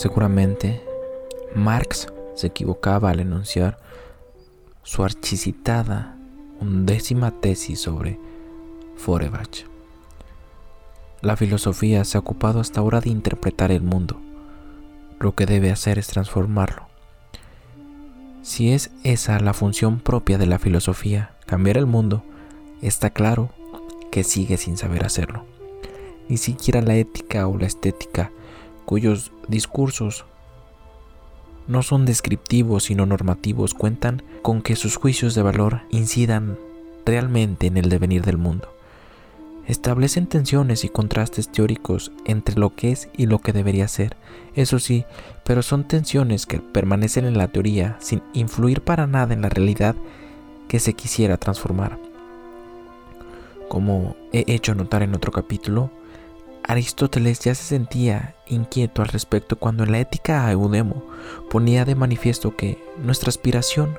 Seguramente Marx se equivocaba al enunciar su archicitada undécima tesis sobre Feuerbach. La filosofía se ha ocupado hasta ahora de interpretar el mundo. Lo que debe hacer es transformarlo. Si es esa la función propia de la filosofía, cambiar el mundo, está claro que sigue sin saber hacerlo. Ni siquiera la ética o la estética cuyos discursos no son descriptivos sino normativos, cuentan con que sus juicios de valor incidan realmente en el devenir del mundo. Establecen tensiones y contrastes teóricos entre lo que es y lo que debería ser, eso sí, pero son tensiones que permanecen en la teoría sin influir para nada en la realidad que se quisiera transformar. Como he hecho notar en otro capítulo, Aristóteles ya se sentía inquieto al respecto cuando en la ética a Eudemo ponía de manifiesto que nuestra aspiración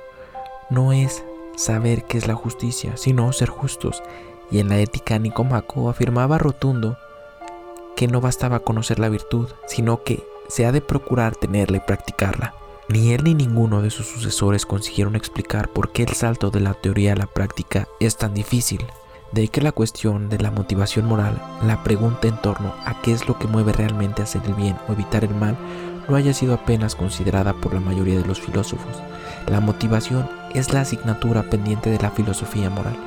no es saber qué es la justicia, sino ser justos, y en la ética Nicomaco afirmaba rotundo que no bastaba conocer la virtud, sino que se ha de procurar tenerla y practicarla. Ni él ni ninguno de sus sucesores consiguieron explicar por qué el salto de la teoría a la práctica es tan difícil. De ahí que la cuestión de la motivación moral, la pregunta en torno a qué es lo que mueve realmente a hacer el bien o evitar el mal, no haya sido apenas considerada por la mayoría de los filósofos. La motivación es la asignatura pendiente de la filosofía moral.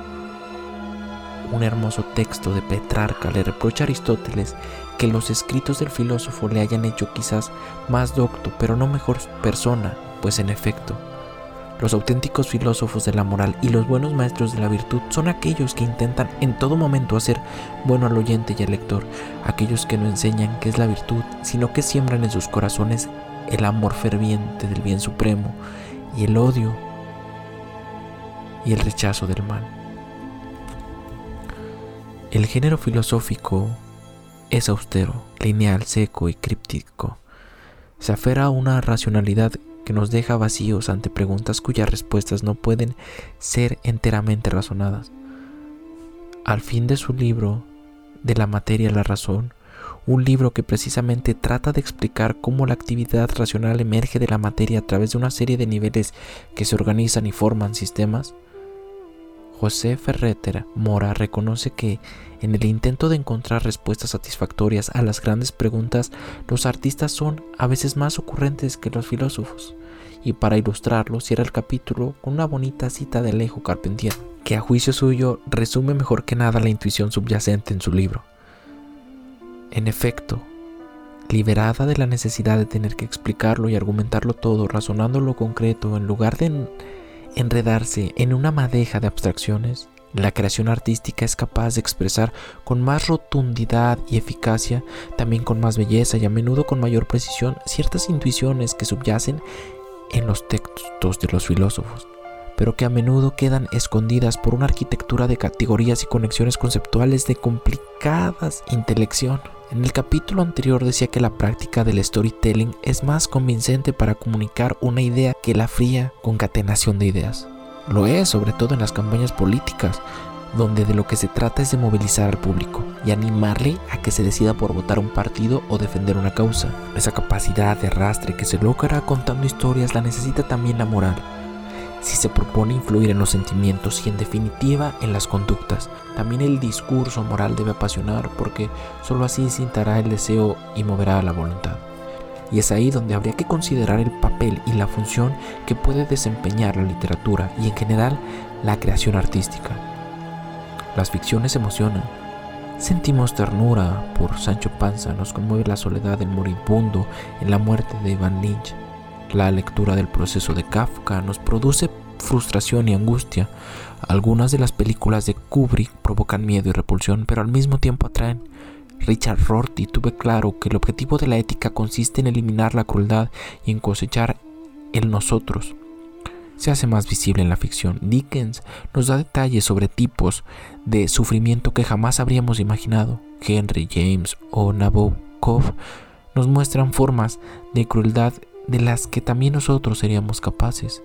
Un hermoso texto de Petrarca le reprocha a Aristóteles que los escritos del filósofo le hayan hecho quizás más docto, pero no mejor persona, pues en efecto, los auténticos filósofos de la moral y los buenos maestros de la virtud son aquellos que intentan en todo momento hacer bueno al oyente y al lector, aquellos que no enseñan qué es la virtud, sino que siembran en sus corazones el amor ferviente del bien supremo y el odio y el rechazo del mal. El género filosófico es austero, lineal, seco y críptico. Se aferra a una racionalidad que nos deja vacíos ante preguntas cuyas respuestas no pueden ser enteramente razonadas. Al fin de su libro, De la materia a la razón, un libro que precisamente trata de explicar cómo la actividad racional emerge de la materia a través de una serie de niveles que se organizan y forman sistemas, José Ferreter Mora reconoce que en el intento de encontrar respuestas satisfactorias a las grandes preguntas, los artistas son a veces más ocurrentes que los filósofos. Y para ilustrarlo, cierra el capítulo con una bonita cita de Alejo Carpentier, que a juicio suyo resume mejor que nada la intuición subyacente en su libro. En efecto, liberada de la necesidad de tener que explicarlo y argumentarlo todo, razonando lo concreto, en lugar de enredarse en una madeja de abstracciones, la creación artística es capaz de expresar con más rotundidad y eficacia, también con más belleza y a menudo con mayor precisión, ciertas intuiciones que subyacen en los textos de los filósofos, pero que a menudo quedan escondidas por una arquitectura de categorías y conexiones conceptuales de complicadas intelección. En el capítulo anterior decía que la práctica del storytelling es más convincente para comunicar una idea que la fría concatenación de ideas. Lo es, sobre todo en las campañas políticas, donde de lo que se trata es de movilizar al público y animarle a que se decida por votar un partido o defender una causa. Esa capacidad de arrastre que se logra contando historias la necesita también la moral si se propone influir en los sentimientos y en definitiva en las conductas. También el discurso moral debe apasionar porque sólo así incitará el deseo y moverá la voluntad. Y es ahí donde habría que considerar el papel y la función que puede desempeñar la literatura y en general la creación artística. Las ficciones emocionan. Sentimos ternura por Sancho Panza, nos conmueve la soledad del moribundo en la muerte de Ivan Lynch la lectura del proceso de Kafka nos produce frustración y angustia. Algunas de las películas de Kubrick provocan miedo y repulsión, pero al mismo tiempo atraen. Richard Rorty tuve claro que el objetivo de la ética consiste en eliminar la crueldad y en cosechar el nosotros. Se hace más visible en la ficción. Dickens nos da detalles sobre tipos de sufrimiento que jamás habríamos imaginado. Henry James o Nabokov nos muestran formas de crueldad de las que también nosotros seríamos capaces.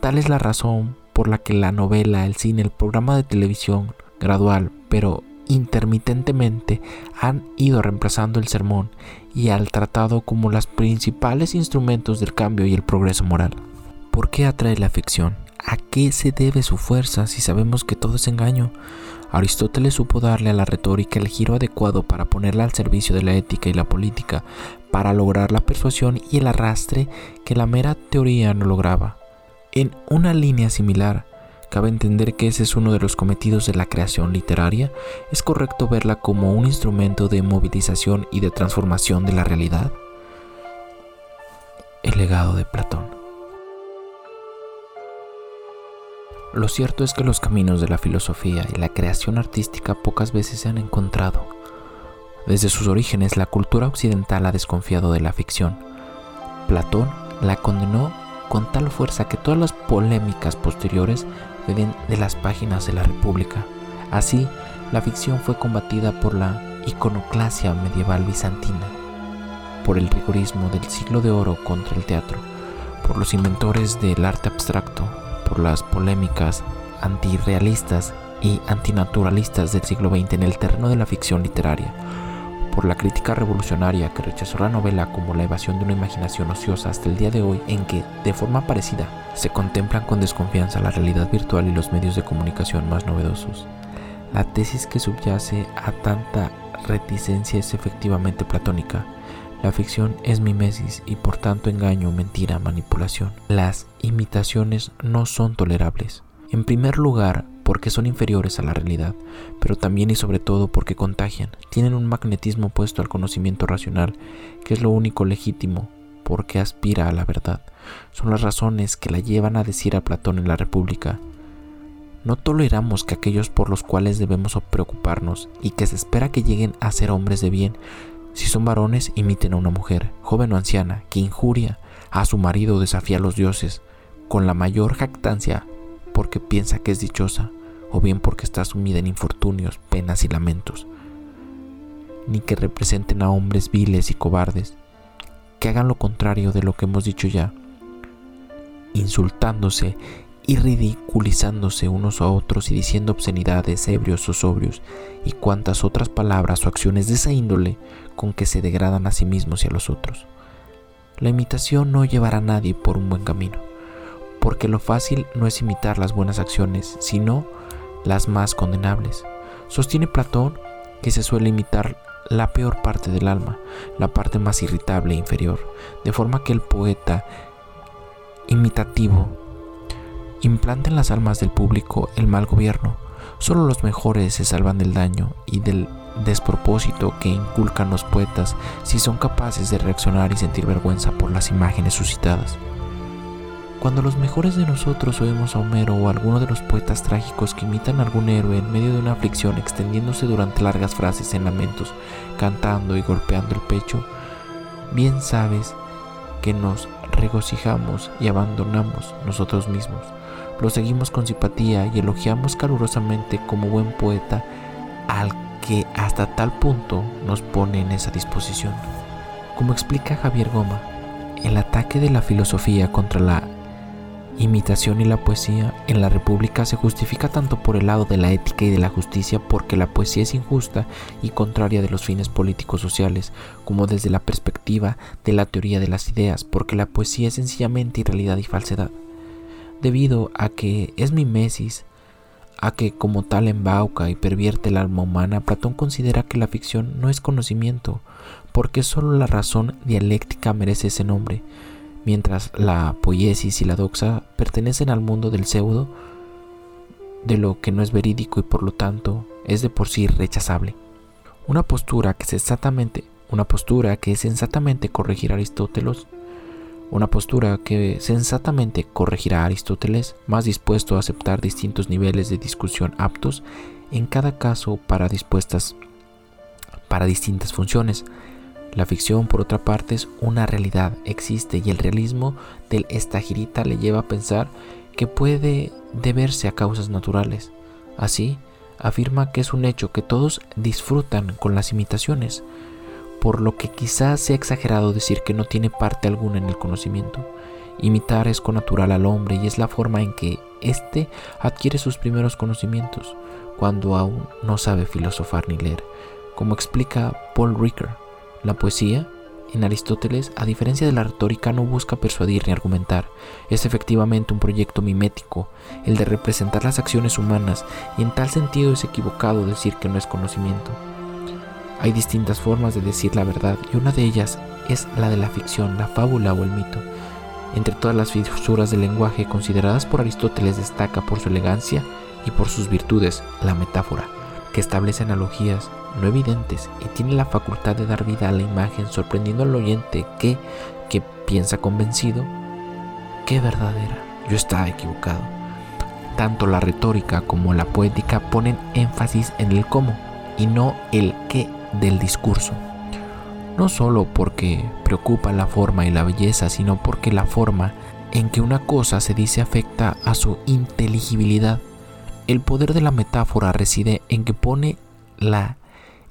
Tal es la razón por la que la novela, el cine, el programa de televisión, gradual pero intermitentemente, han ido reemplazando el sermón y al tratado como los principales instrumentos del cambio y el progreso moral. ¿Por qué atrae la ficción? ¿A qué se debe su fuerza si sabemos que todo es engaño? Aristóteles supo darle a la retórica el giro adecuado para ponerla al servicio de la ética y la política, para lograr la persuasión y el arrastre que la mera teoría no lograba. En una línea similar, cabe entender que ese es uno de los cometidos de la creación literaria, es correcto verla como un instrumento de movilización y de transformación de la realidad. El legado de Platón. Lo cierto es que los caminos de la filosofía y la creación artística pocas veces se han encontrado. Desde sus orígenes, la cultura occidental ha desconfiado de la ficción. Platón la condenó con tal fuerza que todas las polémicas posteriores de las páginas de la República. Así, la ficción fue combatida por la iconoclasia medieval bizantina, por el rigorismo del siglo de oro contra el teatro, por los inventores del arte abstracto, por las polémicas antirrealistas y antinaturalistas del siglo XX en el terreno de la ficción literaria, por la crítica revolucionaria que rechazó la novela como la evasión de una imaginación ociosa hasta el día de hoy en que, de forma parecida, se contemplan con desconfianza la realidad virtual y los medios de comunicación más novedosos. La tesis que subyace a tanta reticencia es efectivamente platónica, la ficción es mimesis y por tanto engaño, mentira, manipulación. Las imitaciones no son tolerables. En primer lugar, porque son inferiores a la realidad, pero también y sobre todo porque contagian, tienen un magnetismo opuesto al conocimiento racional, que es lo único legítimo, porque aspira a la verdad. Son las razones que la llevan a decir a Platón en la República, no toleramos que aquellos por los cuales debemos preocuparnos y que se espera que lleguen a ser hombres de bien si son varones, imiten a una mujer, joven o anciana, que injuria a su marido o desafía a los dioses, con la mayor jactancia porque piensa que es dichosa, o bien porque está sumida en infortunios, penas y lamentos. Ni que representen a hombres viles y cobardes, que hagan lo contrario de lo que hemos dicho ya, insultándose y ridiculizándose unos a otros y diciendo obscenidades, ebrios o sobrios, y cuantas otras palabras o acciones de esa índole con que se degradan a sí mismos y a los otros. La imitación no llevará a nadie por un buen camino, porque lo fácil no es imitar las buenas acciones, sino las más condenables. Sostiene Platón que se suele imitar la peor parte del alma, la parte más irritable e inferior, de forma que el poeta imitativo implanta en las almas del público el mal gobierno. Solo los mejores se salvan del daño y del despropósito que inculcan los poetas si son capaces de reaccionar y sentir vergüenza por las imágenes suscitadas. Cuando los mejores de nosotros oímos a Homero o a alguno de los poetas trágicos que imitan a algún héroe en medio de una aflicción extendiéndose durante largas frases en lamentos, cantando y golpeando el pecho, bien sabes que nos regocijamos y abandonamos nosotros mismos. Lo seguimos con simpatía y elogiamos calurosamente como buen poeta al que hasta tal punto nos pone en esa disposición. Como explica Javier Goma, el ataque de la filosofía contra la imitación y la poesía en la República se justifica tanto por el lado de la ética y de la justicia porque la poesía es injusta y contraria de los fines políticos sociales, como desde la perspectiva de la teoría de las ideas, porque la poesía es sencillamente irrealidad y falsedad. Debido a que es mimesis, a que como tal embauca y pervierte el alma humana, Platón considera que la ficción no es conocimiento, porque solo la razón dialéctica merece ese nombre, mientras la poiesis y la doxa pertenecen al mundo del pseudo, de lo que no es verídico y por lo tanto es de por sí rechazable. Una postura que es exactamente una postura que es sensatamente corregir a Aristóteles una postura que sensatamente corregirá a Aristóteles, más dispuesto a aceptar distintos niveles de discusión aptos en cada caso para dispuestas para distintas funciones. La ficción, por otra parte, es una realidad, existe y el realismo del estagirita le lleva a pensar que puede deberse a causas naturales. Así, afirma que es un hecho que todos disfrutan con las imitaciones, por lo que quizás sea exagerado decir que no tiene parte alguna en el conocimiento. Imitar es connatural al hombre y es la forma en que éste adquiere sus primeros conocimientos, cuando aún no sabe filosofar ni leer, como explica Paul Ricker. La poesía, en Aristóteles, a diferencia de la retórica, no busca persuadir ni argumentar. Es efectivamente un proyecto mimético, el de representar las acciones humanas, y en tal sentido es equivocado decir que no es conocimiento. Hay distintas formas de decir la verdad, y una de ellas es la de la ficción, la fábula o el mito. Entre todas las fisuras del lenguaje consideradas por Aristóteles destaca por su elegancia y por sus virtudes la metáfora, que establece analogías no evidentes y tiene la facultad de dar vida a la imagen sorprendiendo al oyente que, que piensa convencido, que verdadera, yo estaba equivocado. Tanto la retórica como la poética ponen énfasis en el cómo y no el qué del discurso no solo porque preocupa la forma y la belleza, sino porque la forma en que una cosa se dice afecta a su inteligibilidad. El poder de la metáfora reside en que pone la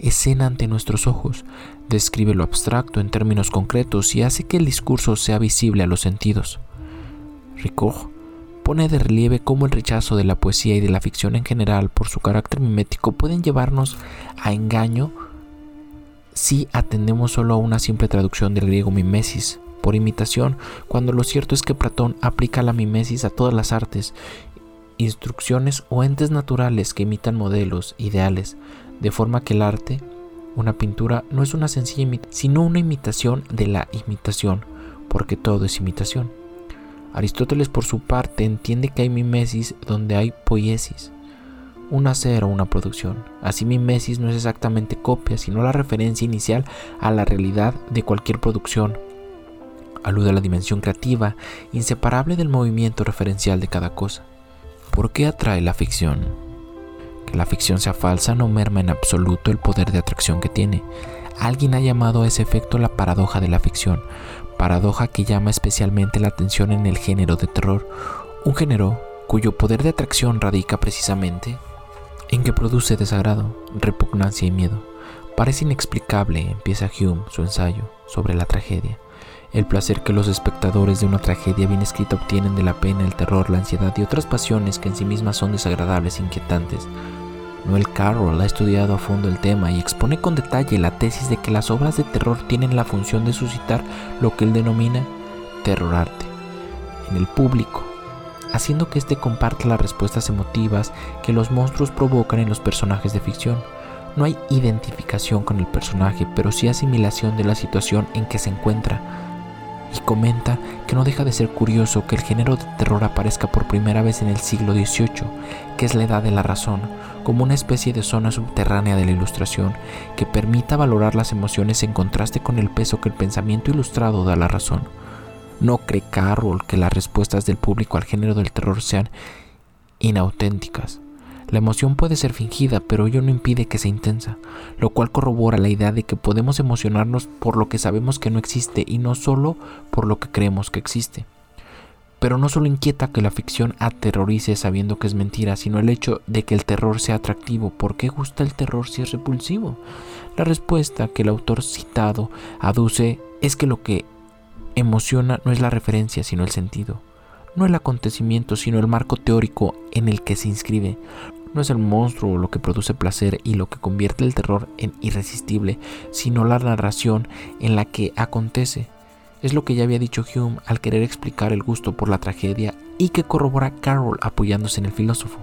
escena ante nuestros ojos, describe lo abstracto en términos concretos y hace que el discurso sea visible a los sentidos. Ricoeur pone de relieve cómo el rechazo de la poesía y de la ficción en general por su carácter mimético pueden llevarnos a engaño si atendemos solo a una simple traducción del griego mimesis por imitación, cuando lo cierto es que Platón aplica la mimesis a todas las artes, instrucciones o entes naturales que imitan modelos, ideales, de forma que el arte, una pintura, no es una sencilla imitación, sino una imitación de la imitación, porque todo es imitación. Aristóteles por su parte entiende que hay mimesis donde hay poiesis, un hacer o una producción. Así mimesis no es exactamente copia, sino la referencia inicial a la realidad de cualquier producción. Alude a la dimensión creativa, inseparable del movimiento referencial de cada cosa. ¿Por qué atrae la ficción? La ficción sea falsa no merma en absoluto el poder de atracción que tiene. Alguien ha llamado a ese efecto la paradoja de la ficción, paradoja que llama especialmente la atención en el género de terror, un género cuyo poder de atracción radica precisamente en que produce desagrado, repugnancia y miedo. Parece inexplicable, empieza Hume su ensayo sobre la tragedia. El placer que los espectadores de una tragedia bien escrita obtienen de la pena, el terror, la ansiedad y otras pasiones que en sí mismas son desagradables e inquietantes. Noel Carroll ha estudiado a fondo el tema y expone con detalle la tesis de que las obras de terror tienen la función de suscitar lo que él denomina terrorarte en el público haciendo que éste comparta las respuestas emotivas que los monstruos provocan en los personajes de ficción. No hay identificación con el personaje, pero sí asimilación de la situación en que se encuentra. Y comenta que no deja de ser curioso que el género de terror aparezca por primera vez en el siglo XVIII, que es la edad de la razón, como una especie de zona subterránea de la ilustración que permita valorar las emociones en contraste con el peso que el pensamiento ilustrado da a la razón. No cree Carroll que las respuestas del público al género del terror sean inauténticas. La emoción puede ser fingida, pero ello no impide que sea intensa, lo cual corrobora la idea de que podemos emocionarnos por lo que sabemos que no existe y no solo por lo que creemos que existe. Pero no solo inquieta que la ficción aterrorice sabiendo que es mentira, sino el hecho de que el terror sea atractivo. ¿Por qué gusta el terror si es repulsivo? La respuesta que el autor citado aduce es que lo que emociona no es la referencia, sino el sentido. No el acontecimiento, sino el marco teórico en el que se inscribe. No es el monstruo lo que produce placer y lo que convierte el terror en irresistible, sino la narración en la que acontece. Es lo que ya había dicho Hume al querer explicar el gusto por la tragedia y que corrobora Carroll apoyándose en el filósofo.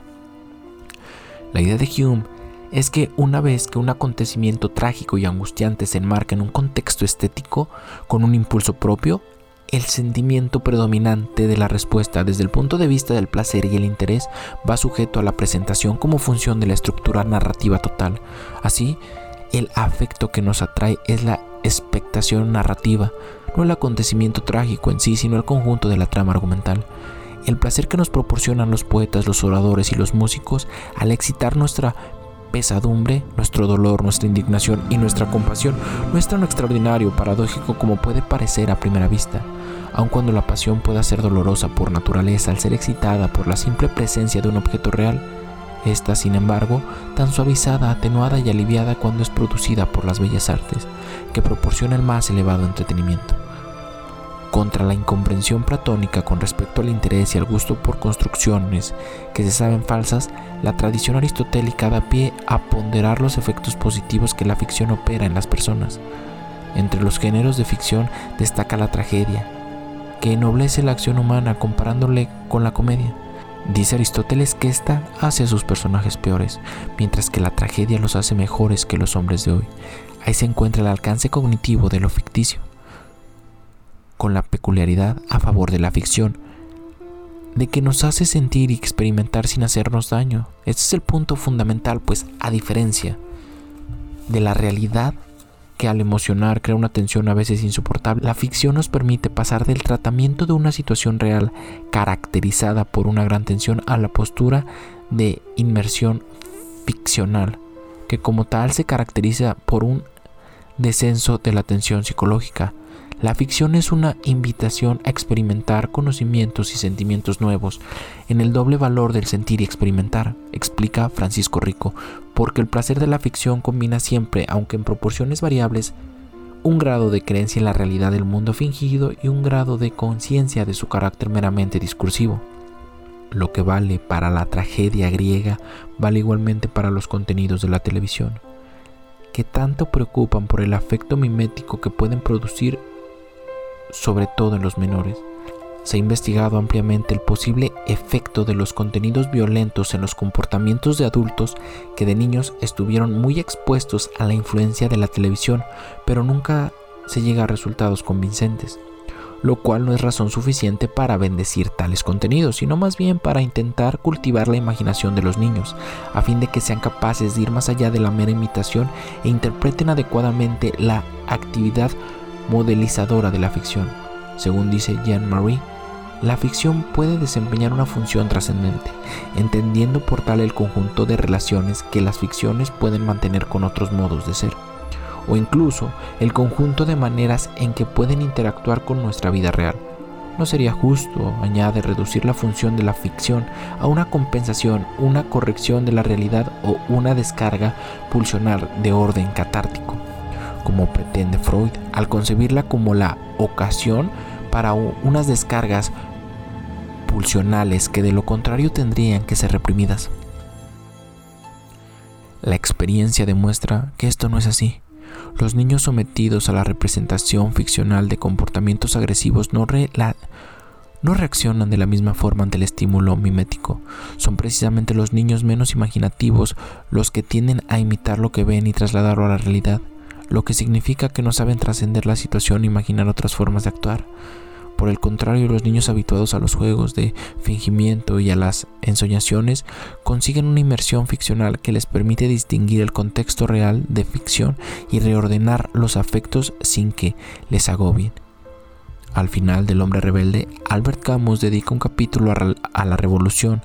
La idea de Hume es que una vez que un acontecimiento trágico y angustiante se enmarca en un contexto estético con un impulso propio, el sentimiento predominante de la respuesta desde el punto de vista del placer y el interés va sujeto a la presentación como función de la estructura narrativa total. Así, el afecto que nos atrae es la expectación narrativa, no el acontecimiento trágico en sí, sino el conjunto de la trama argumental. El placer que nos proporcionan los poetas, los oradores y los músicos al excitar nuestra pesadumbre, nuestro dolor, nuestra indignación y nuestra compasión no es tan extraordinario, paradójico como puede parecer a primera vista. Aun cuando la pasión pueda ser dolorosa por naturaleza al ser excitada por la simple presencia de un objeto real, esta, sin embargo, tan suavizada, atenuada y aliviada cuando es producida por las bellas artes, que proporciona el más elevado entretenimiento. Contra la incomprensión platónica con respecto al interés y al gusto por construcciones que se saben falsas, la tradición aristotélica da pie a ponderar los efectos positivos que la ficción opera en las personas. Entre los géneros de ficción destaca la tragedia, que ennoblece la acción humana comparándole con la comedia. Dice Aristóteles que ésta hace a sus personajes peores, mientras que la tragedia los hace mejores que los hombres de hoy. Ahí se encuentra el alcance cognitivo de lo ficticio, con la peculiaridad a favor de la ficción, de que nos hace sentir y experimentar sin hacernos daño. Este es el punto fundamental, pues a diferencia de la realidad que al emocionar crea una tensión a veces insoportable, la ficción nos permite pasar del tratamiento de una situación real caracterizada por una gran tensión a la postura de inmersión ficcional, que como tal se caracteriza por un descenso de la tensión psicológica. La ficción es una invitación a experimentar conocimientos y sentimientos nuevos en el doble valor del sentir y experimentar, explica Francisco Rico, porque el placer de la ficción combina siempre, aunque en proporciones variables, un grado de creencia en la realidad del mundo fingido y un grado de conciencia de su carácter meramente discursivo. Lo que vale para la tragedia griega vale igualmente para los contenidos de la televisión, que tanto preocupan por el afecto mimético que pueden producir sobre todo en los menores. Se ha investigado ampliamente el posible efecto de los contenidos violentos en los comportamientos de adultos que de niños estuvieron muy expuestos a la influencia de la televisión, pero nunca se llega a resultados convincentes, lo cual no es razón suficiente para bendecir tales contenidos, sino más bien para intentar cultivar la imaginación de los niños, a fin de que sean capaces de ir más allá de la mera imitación e interpreten adecuadamente la actividad modelizadora de la ficción. Según dice Jean-Marie, la ficción puede desempeñar una función trascendente, entendiendo por tal el conjunto de relaciones que las ficciones pueden mantener con otros modos de ser, o incluso el conjunto de maneras en que pueden interactuar con nuestra vida real. No sería justo, añade, reducir la función de la ficción a una compensación, una corrección de la realidad o una descarga pulsional de orden catártico, como pretende Freud, al concebirla como la ocasión para unas descargas pulsionales que de lo contrario tendrían que ser reprimidas. La experiencia demuestra que esto no es así. Los niños sometidos a la representación ficcional de comportamientos agresivos no, no reaccionan de la misma forma ante el estímulo mimético. Son precisamente los niños menos imaginativos los que tienden a imitar lo que ven y trasladarlo a la realidad, lo que significa que no saben trascender la situación e imaginar otras formas de actuar. Por el contrario, los niños habituados a los juegos de fingimiento y a las ensoñaciones consiguen una inmersión ficcional que les permite distinguir el contexto real de ficción y reordenar los afectos sin que les agobien. Al final del hombre rebelde, Albert Camus dedica un capítulo a la revolución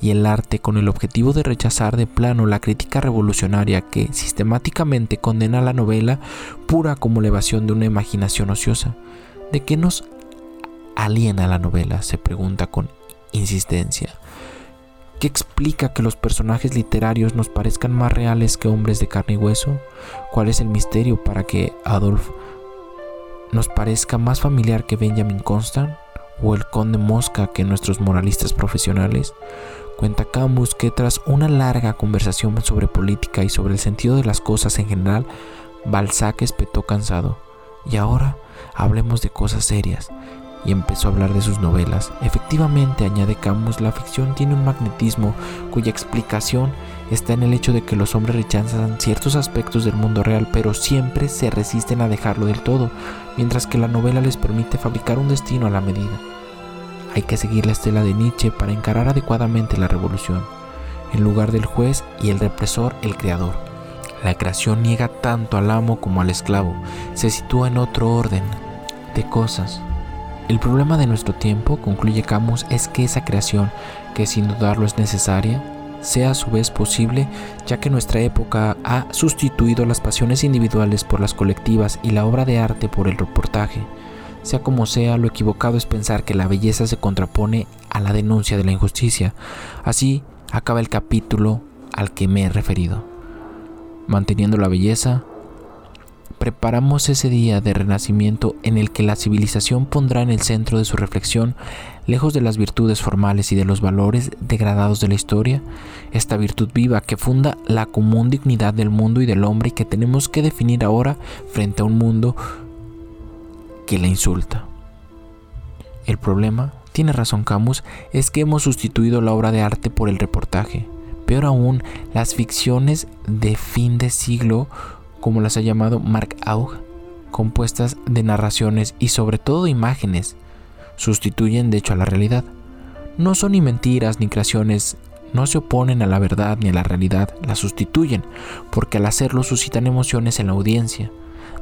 y el arte con el objetivo de rechazar de plano la crítica revolucionaria que sistemáticamente condena la novela pura como elevación de una imaginación ociosa. ¿De qué nos aliena la novela? Se pregunta con insistencia. ¿Qué explica que los personajes literarios nos parezcan más reales que hombres de carne y hueso? ¿Cuál es el misterio para que Adolf nos parezca más familiar que Benjamin Constant o el conde Mosca que nuestros moralistas profesionales? Cuenta Camus que tras una larga conversación sobre política y sobre el sentido de las cosas en general, Balzac espetó cansado. Y ahora hablemos de cosas serias y empezó a hablar de sus novelas. Efectivamente, añade Camus, la ficción tiene un magnetismo cuya explicación está en el hecho de que los hombres rechazan ciertos aspectos del mundo real, pero siempre se resisten a dejarlo del todo, mientras que la novela les permite fabricar un destino a la medida. Hay que seguir la estela de Nietzsche para encarar adecuadamente la revolución. En lugar del juez y el represor, el creador. La creación niega tanto al amo como al esclavo, se sitúa en otro orden de cosas. El problema de nuestro tiempo, concluye Camus, es que esa creación, que sin dudarlo es necesaria, sea a su vez posible, ya que nuestra época ha sustituido las pasiones individuales por las colectivas y la obra de arte por el reportaje. Sea como sea, lo equivocado es pensar que la belleza se contrapone a la denuncia de la injusticia. Así acaba el capítulo al que me he referido. Manteniendo la belleza, preparamos ese día de renacimiento en el que la civilización pondrá en el centro de su reflexión, lejos de las virtudes formales y de los valores degradados de la historia, esta virtud viva que funda la común dignidad del mundo y del hombre y que tenemos que definir ahora frente a un mundo que la insulta. El problema, tiene razón Camus, es que hemos sustituido la obra de arte por el reportaje. Peor aún, las ficciones de fin de siglo como las ha llamado Mark Aug, compuestas de narraciones y sobre todo imágenes, sustituyen de hecho a la realidad. No son ni mentiras ni creaciones, no se oponen a la verdad ni a la realidad, la sustituyen, porque al hacerlo suscitan emociones en la audiencia.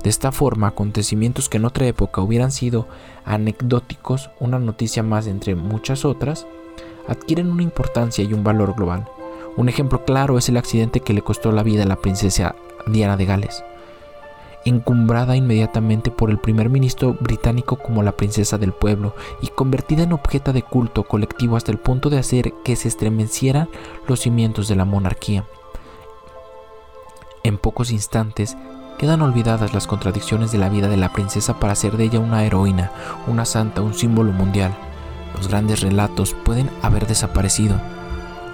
De esta forma, acontecimientos que en otra época hubieran sido anecdóticos, una noticia más entre muchas otras, adquieren una importancia y un valor global. Un ejemplo claro es el accidente que le costó la vida a la princesa Diana de Gales, encumbrada inmediatamente por el primer ministro británico como la princesa del pueblo y convertida en objeto de culto colectivo hasta el punto de hacer que se estremecieran los cimientos de la monarquía. En pocos instantes quedan olvidadas las contradicciones de la vida de la princesa para hacer de ella una heroína, una santa, un símbolo mundial. Los grandes relatos pueden haber desaparecido,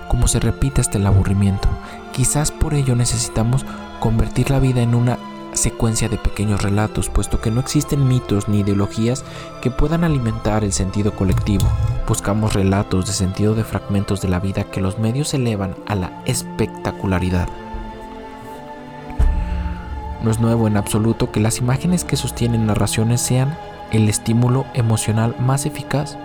como se repite hasta el aburrimiento. Quizás por ello necesitamos convertir la vida en una secuencia de pequeños relatos, puesto que no existen mitos ni ideologías que puedan alimentar el sentido colectivo. Buscamos relatos de sentido de fragmentos de la vida que los medios elevan a la espectacularidad. No es nuevo en absoluto que las imágenes que sostienen narraciones sean el estímulo emocional más eficaz.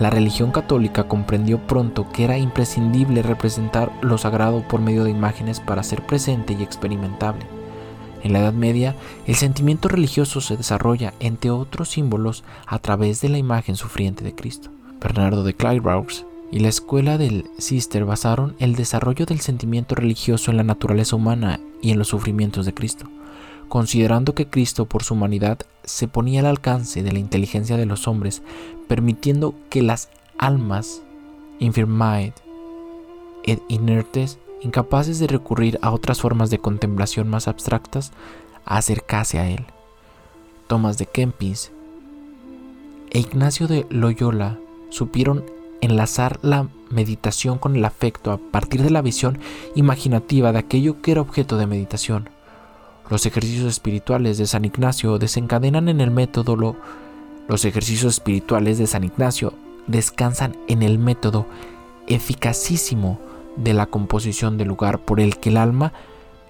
La religión católica comprendió pronto que era imprescindible representar lo sagrado por medio de imágenes para ser presente y experimentable. En la Edad Media, el sentimiento religioso se desarrolla, entre otros símbolos, a través de la imagen sufriente de Cristo. Bernardo de Clairvaux y la escuela del Cister basaron el desarrollo del sentimiento religioso en la naturaleza humana y en los sufrimientos de Cristo considerando que Cristo por su humanidad se ponía al alcance de la inteligencia de los hombres, permitiendo que las almas infirmae ed inertes, incapaces de recurrir a otras formas de contemplación más abstractas, acercase a él. Tomás de Kempis e Ignacio de Loyola supieron enlazar la meditación con el afecto a partir de la visión imaginativa de aquello que era objeto de meditación. Los ejercicios espirituales de San Ignacio desencadenan en el método lo, los ejercicios espirituales de San Ignacio descansan en el método eficacísimo de la composición del lugar por el que el alma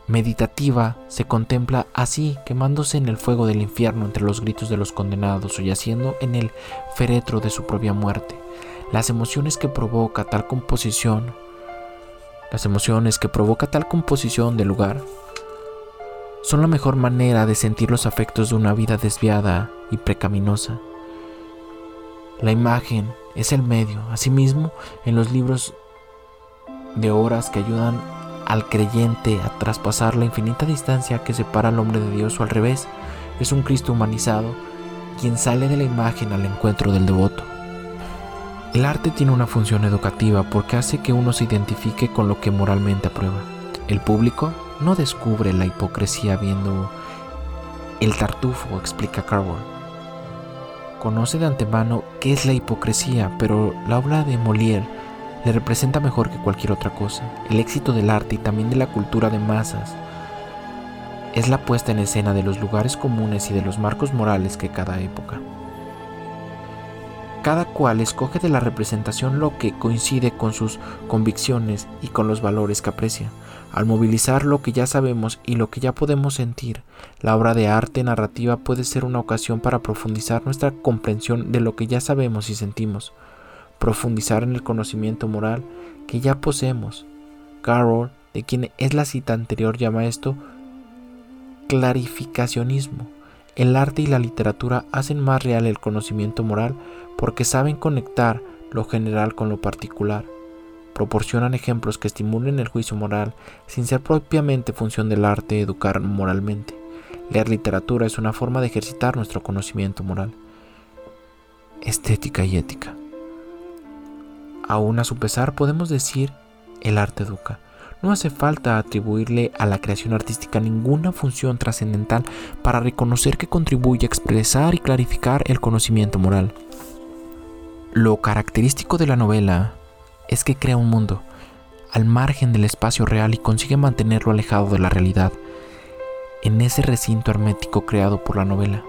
meditativa se contempla así quemándose en el fuego del infierno entre los gritos de los condenados o yaciendo en el féretro de su propia muerte. Las emociones que provoca tal composición, las emociones que provoca tal composición del lugar son la mejor manera de sentir los afectos de una vida desviada y precaminosa. La imagen es el medio, asimismo, en los libros de horas que ayudan al creyente a traspasar la infinita distancia que separa al hombre de Dios o al revés, es un Cristo humanizado quien sale de la imagen al encuentro del devoto. El arte tiene una función educativa porque hace que uno se identifique con lo que moralmente aprueba. El público no descubre la hipocresía viendo el tartufo, explica Carver. Conoce de antemano qué es la hipocresía, pero la obra de Molière le representa mejor que cualquier otra cosa. El éxito del arte y también de la cultura de masas es la puesta en escena de los lugares comunes y de los marcos morales que cada época. Cada cual escoge de la representación lo que coincide con sus convicciones y con los valores que aprecia. Al movilizar lo que ya sabemos y lo que ya podemos sentir, la obra de arte narrativa puede ser una ocasión para profundizar nuestra comprensión de lo que ya sabemos y sentimos, profundizar en el conocimiento moral que ya poseemos. Carroll, de quien es la cita anterior, llama esto clarificacionismo. El arte y la literatura hacen más real el conocimiento moral porque saben conectar lo general con lo particular proporcionan ejemplos que estimulen el juicio moral sin ser propiamente función del arte educar moralmente. Leer literatura es una forma de ejercitar nuestro conocimiento moral. Estética y ética. Aún a su pesar podemos decir el arte educa. No hace falta atribuirle a la creación artística ninguna función trascendental para reconocer que contribuye a expresar y clarificar el conocimiento moral. Lo característico de la novela es que crea un mundo al margen del espacio real y consigue mantenerlo alejado de la realidad, en ese recinto hermético creado por la novela.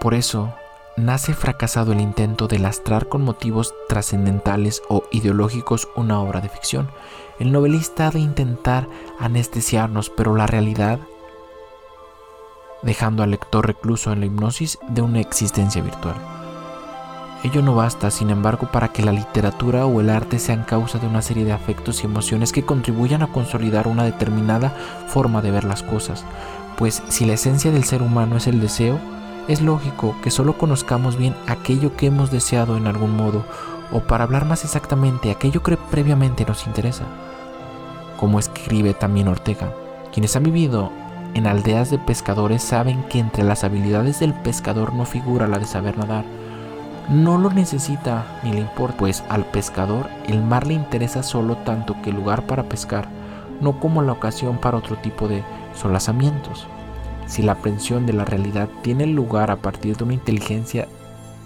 Por eso, nace fracasado el intento de lastrar con motivos trascendentales o ideológicos una obra de ficción. El novelista ha de intentar anestesiarnos, pero la realidad, dejando al lector recluso en la hipnosis de una existencia virtual. Ello no basta, sin embargo, para que la literatura o el arte sean causa de una serie de afectos y emociones que contribuyan a consolidar una determinada forma de ver las cosas, pues si la esencia del ser humano es el deseo, es lógico que solo conozcamos bien aquello que hemos deseado en algún modo, o para hablar más exactamente, aquello que previamente nos interesa. Como escribe también Ortega, quienes han vivido en aldeas de pescadores saben que entre las habilidades del pescador no figura la de saber nadar. No lo necesita ni le importa, pues al pescador el mar le interesa solo tanto que lugar para pescar, no como la ocasión para otro tipo de solazamientos. Si la aprensión de la realidad tiene lugar a partir de una inteligencia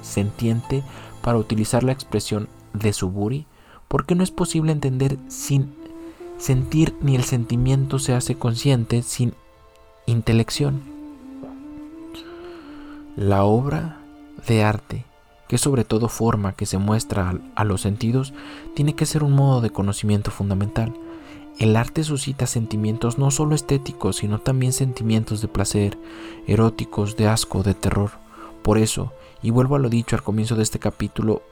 sentiente, para utilizar la expresión de Suburi, ¿por qué no es posible entender sin sentir ni el sentimiento se hace consciente sin intelección? La obra de arte, que sobre todo forma que se muestra a los sentidos, tiene que ser un modo de conocimiento fundamental el arte suscita sentimientos no solo estéticos, sino también sentimientos de placer, eróticos, de asco, de terror. Por eso, y vuelvo a lo dicho al comienzo de este capítulo,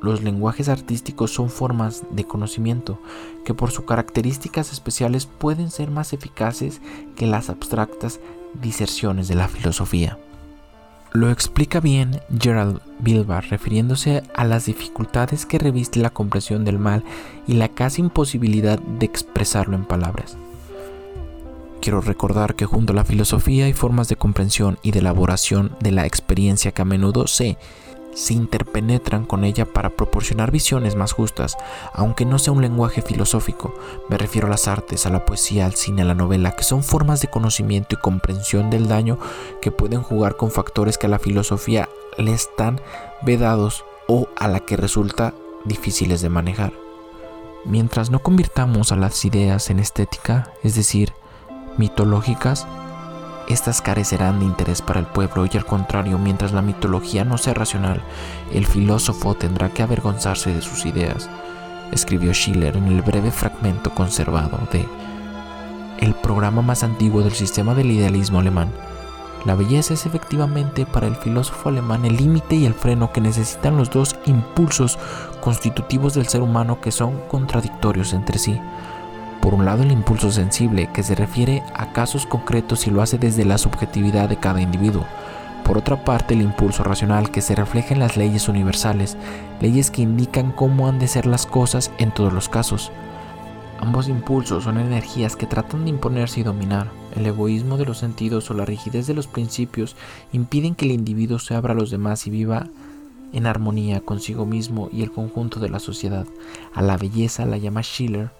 los lenguajes artísticos son formas de conocimiento que por sus características especiales pueden ser más eficaces que las abstractas diserciones de la filosofía. Lo explica bien Gerald Bilbar refiriéndose a las dificultades que reviste la comprensión del mal y la casi imposibilidad de expresarlo en palabras. Quiero recordar que junto a la filosofía hay formas de comprensión y de elaboración de la experiencia que a menudo se se interpenetran con ella para proporcionar visiones más justas, aunque no sea un lenguaje filosófico. Me refiero a las artes, a la poesía, al cine, a la novela, que son formas de conocimiento y comprensión del daño que pueden jugar con factores que a la filosofía le están vedados o a la que resulta difíciles de manejar. Mientras no convirtamos a las ideas en estética, es decir, mitológicas, estas carecerán de interés para el pueblo y al contrario, mientras la mitología no sea racional, el filósofo tendrá que avergonzarse de sus ideas, escribió Schiller en el breve fragmento conservado de El programa más antiguo del sistema del idealismo alemán. La belleza es efectivamente para el filósofo alemán el límite y el freno que necesitan los dos impulsos constitutivos del ser humano que son contradictorios entre sí. Por un lado, el impulso sensible, que se refiere a casos concretos y lo hace desde la subjetividad de cada individuo. Por otra parte, el impulso racional, que se refleja en las leyes universales, leyes que indican cómo han de ser las cosas en todos los casos. Ambos impulsos son energías que tratan de imponerse y dominar. El egoísmo de los sentidos o la rigidez de los principios impiden que el individuo se abra a los demás y viva en armonía consigo mismo y el conjunto de la sociedad. A la belleza la llama Schiller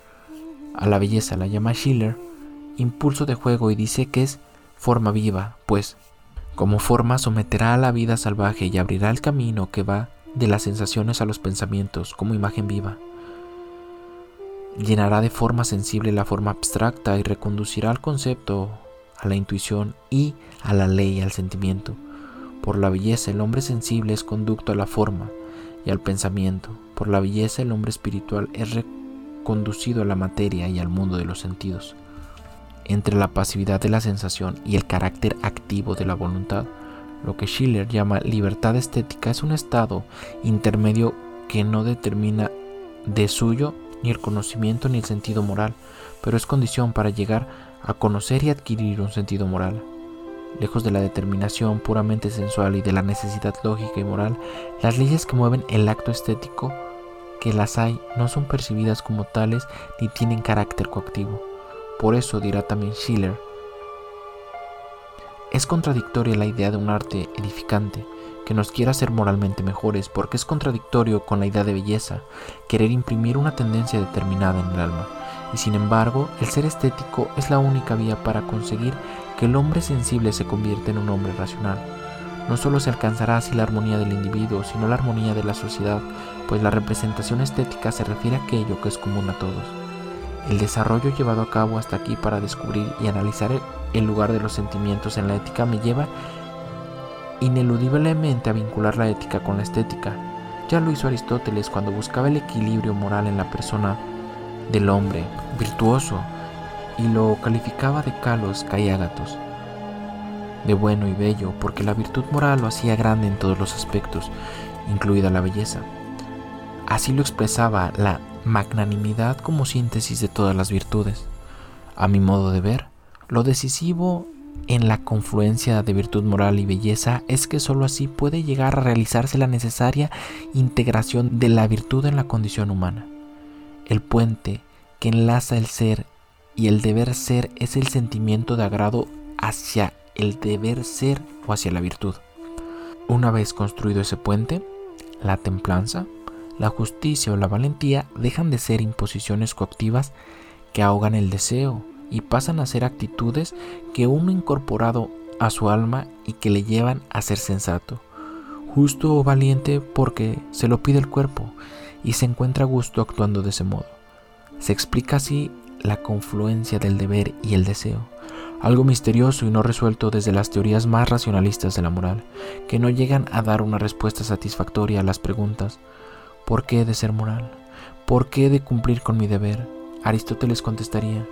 a la belleza la llama Schiller impulso de juego y dice que es forma viva, pues como forma someterá a la vida salvaje y abrirá el camino que va de las sensaciones a los pensamientos como imagen viva. Llenará de forma sensible la forma abstracta y reconducirá al concepto, a la intuición y a la ley, al sentimiento. Por la belleza el hombre sensible es conducto a la forma y al pensamiento. Por la belleza el hombre espiritual es conducido a la materia y al mundo de los sentidos. Entre la pasividad de la sensación y el carácter activo de la voluntad, lo que Schiller llama libertad estética es un estado intermedio que no determina de suyo ni el conocimiento ni el sentido moral, pero es condición para llegar a conocer y adquirir un sentido moral. Lejos de la determinación puramente sensual y de la necesidad lógica y moral, las leyes que mueven el acto estético que las hay no son percibidas como tales ni tienen carácter coactivo. Por eso dirá también Schiller, es contradictoria la idea de un arte edificante que nos quiera ser moralmente mejores porque es contradictorio con la idea de belleza, querer imprimir una tendencia determinada en el alma. Y sin embargo, el ser estético es la única vía para conseguir que el hombre sensible se convierta en un hombre racional. No solo se alcanzará así la armonía del individuo, sino la armonía de la sociedad, pues la representación estética se refiere a aquello que es común a todos. El desarrollo llevado a cabo hasta aquí para descubrir y analizar el lugar de los sentimientos en la ética me lleva ineludiblemente a vincular la ética con la estética. Ya lo hizo Aristóteles cuando buscaba el equilibrio moral en la persona del hombre virtuoso y lo calificaba de calos caiágatos, de bueno y bello, porque la virtud moral lo hacía grande en todos los aspectos, incluida la belleza. Así lo expresaba la magnanimidad como síntesis de todas las virtudes. A mi modo de ver, lo decisivo en la confluencia de virtud moral y belleza es que sólo así puede llegar a realizarse la necesaria integración de la virtud en la condición humana. El puente que enlaza el ser y el deber ser es el sentimiento de agrado hacia el deber ser o hacia la virtud. Una vez construido ese puente, la templanza, la justicia o la valentía dejan de ser imposiciones coactivas que ahogan el deseo y pasan a ser actitudes que uno incorporado a su alma y que le llevan a ser sensato, justo o valiente porque se lo pide el cuerpo y se encuentra a gusto actuando de ese modo. Se explica así la confluencia del deber y el deseo, algo misterioso y no resuelto desde las teorías más racionalistas de la moral, que no llegan a dar una respuesta satisfactoria a las preguntas ¿por qué he de ser moral? ¿Por qué he de cumplir con mi deber? Aristóteles contestaría,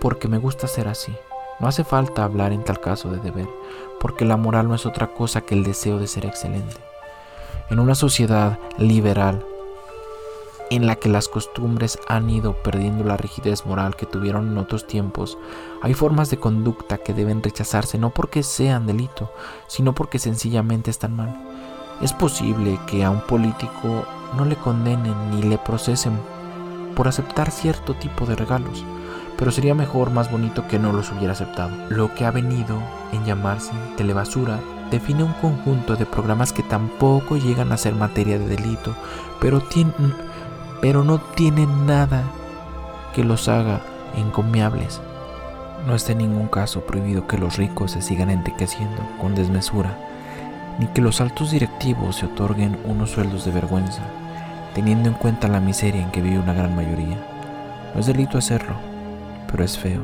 porque me gusta ser así. No hace falta hablar en tal caso de deber, porque la moral no es otra cosa que el deseo de ser excelente. En una sociedad liberal, en la que las costumbres han ido perdiendo la rigidez moral que tuvieron en otros tiempos, hay formas de conducta que deben rechazarse no porque sean delito, sino porque sencillamente están mal. Es posible que a un político no le condenen ni le procesen por aceptar cierto tipo de regalos, pero sería mejor, más bonito que no los hubiera aceptado. Lo que ha venido en llamarse telebasura define un conjunto de programas que tampoco llegan a ser materia de delito, pero, pero no tienen nada que los haga encomiables. No está en ningún caso prohibido que los ricos se sigan enriqueciendo con desmesura, ni que los altos directivos se otorguen unos sueldos de vergüenza, teniendo en cuenta la miseria en que vive una gran mayoría. No es delito hacerlo, pero es feo.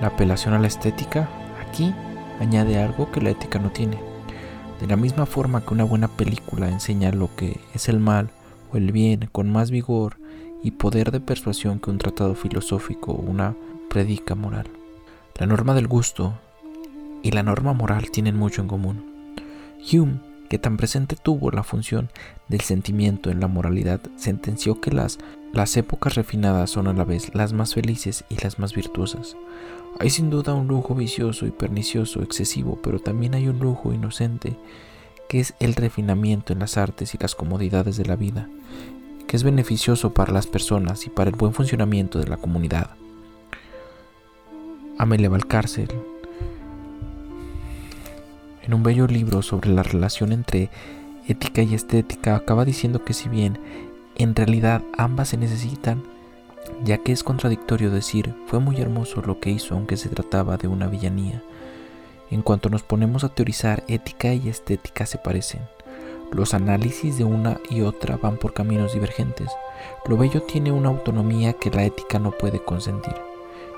La apelación a la estética aquí añade algo que la ética no tiene. De la misma forma que una buena película enseña lo que es el mal el bien con más vigor y poder de persuasión que un tratado filosófico o una predica moral. La norma del gusto y la norma moral tienen mucho en común. Hume que tan presente tuvo la función del sentimiento en la moralidad, sentenció que las, las épocas refinadas son a la vez las más felices y las más virtuosas. Hay sin duda un lujo vicioso y pernicioso excesivo, pero también hay un lujo inocente, que es el refinamiento en las artes y las comodidades de la vida, que es beneficioso para las personas y para el buen funcionamiento de la comunidad. Amelia Valcárcel en un bello libro sobre la relación entre ética y estética, acaba diciendo que si bien en realidad ambas se necesitan, ya que es contradictorio decir fue muy hermoso lo que hizo aunque se trataba de una villanía. En cuanto nos ponemos a teorizar, ética y estética se parecen. Los análisis de una y otra van por caminos divergentes. Lo bello tiene una autonomía que la ética no puede consentir.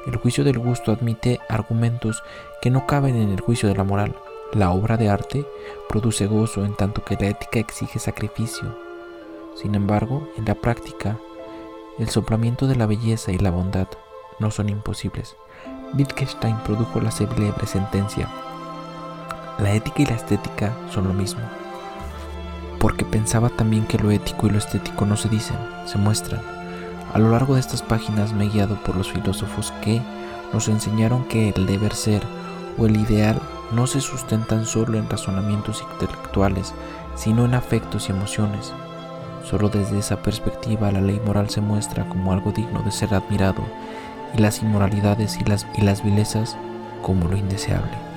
El juicio del gusto admite argumentos que no caben en el juicio de la moral. La obra de arte produce gozo en tanto que la ética exige sacrificio. Sin embargo, en la práctica, el soplamiento de la belleza y la bondad no son imposibles. Wittgenstein produjo la célebre sentencia, la ética y la estética son lo mismo, porque pensaba también que lo ético y lo estético no se dicen, se muestran. A lo largo de estas páginas me guiado por los filósofos que nos enseñaron que el deber ser o el ideal no se sustentan solo en razonamientos intelectuales, sino en afectos y emociones. Solo desde esa perspectiva la ley moral se muestra como algo digno de ser admirado y las inmoralidades y las, y las vilezas como lo indeseable.